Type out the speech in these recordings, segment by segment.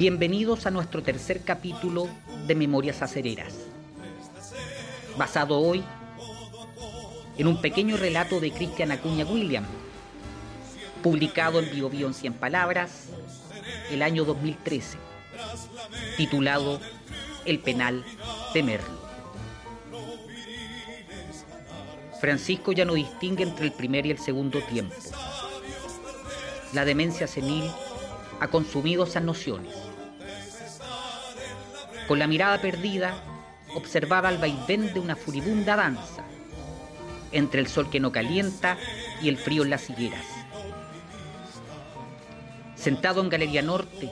Bienvenidos a nuestro tercer capítulo de Memorias Acereras, basado hoy en un pequeño relato de Cristian Acuña William, publicado en Bio, Bio en 100 Palabras el año 2013, titulado El penal de Merlo. Francisco ya no distingue entre el primer y el segundo tiempo. La demencia senil ha consumido esas nociones. Con la mirada perdida, observaba el vaivén de una furibunda danza, entre el sol que no calienta y el frío en las higueras. Sentado en Galería Norte,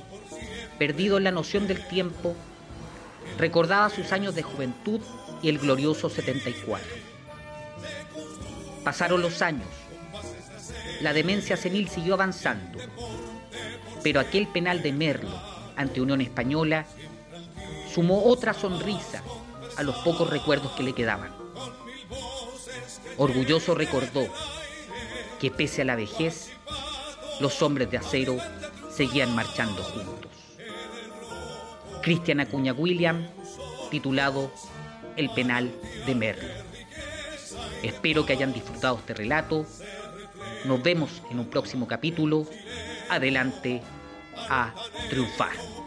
perdido en la noción del tiempo, recordaba sus años de juventud y el glorioso 74. Pasaron los años, la demencia senil siguió avanzando, pero aquel penal de Merlo ante Unión Española sumó otra sonrisa a los pocos recuerdos que le quedaban. Orgulloso recordó que pese a la vejez, los hombres de acero seguían marchando juntos. Cristian Acuña William, titulado El penal de Merlo. Espero que hayan disfrutado este relato. Nos vemos en un próximo capítulo. Adelante a triunfar.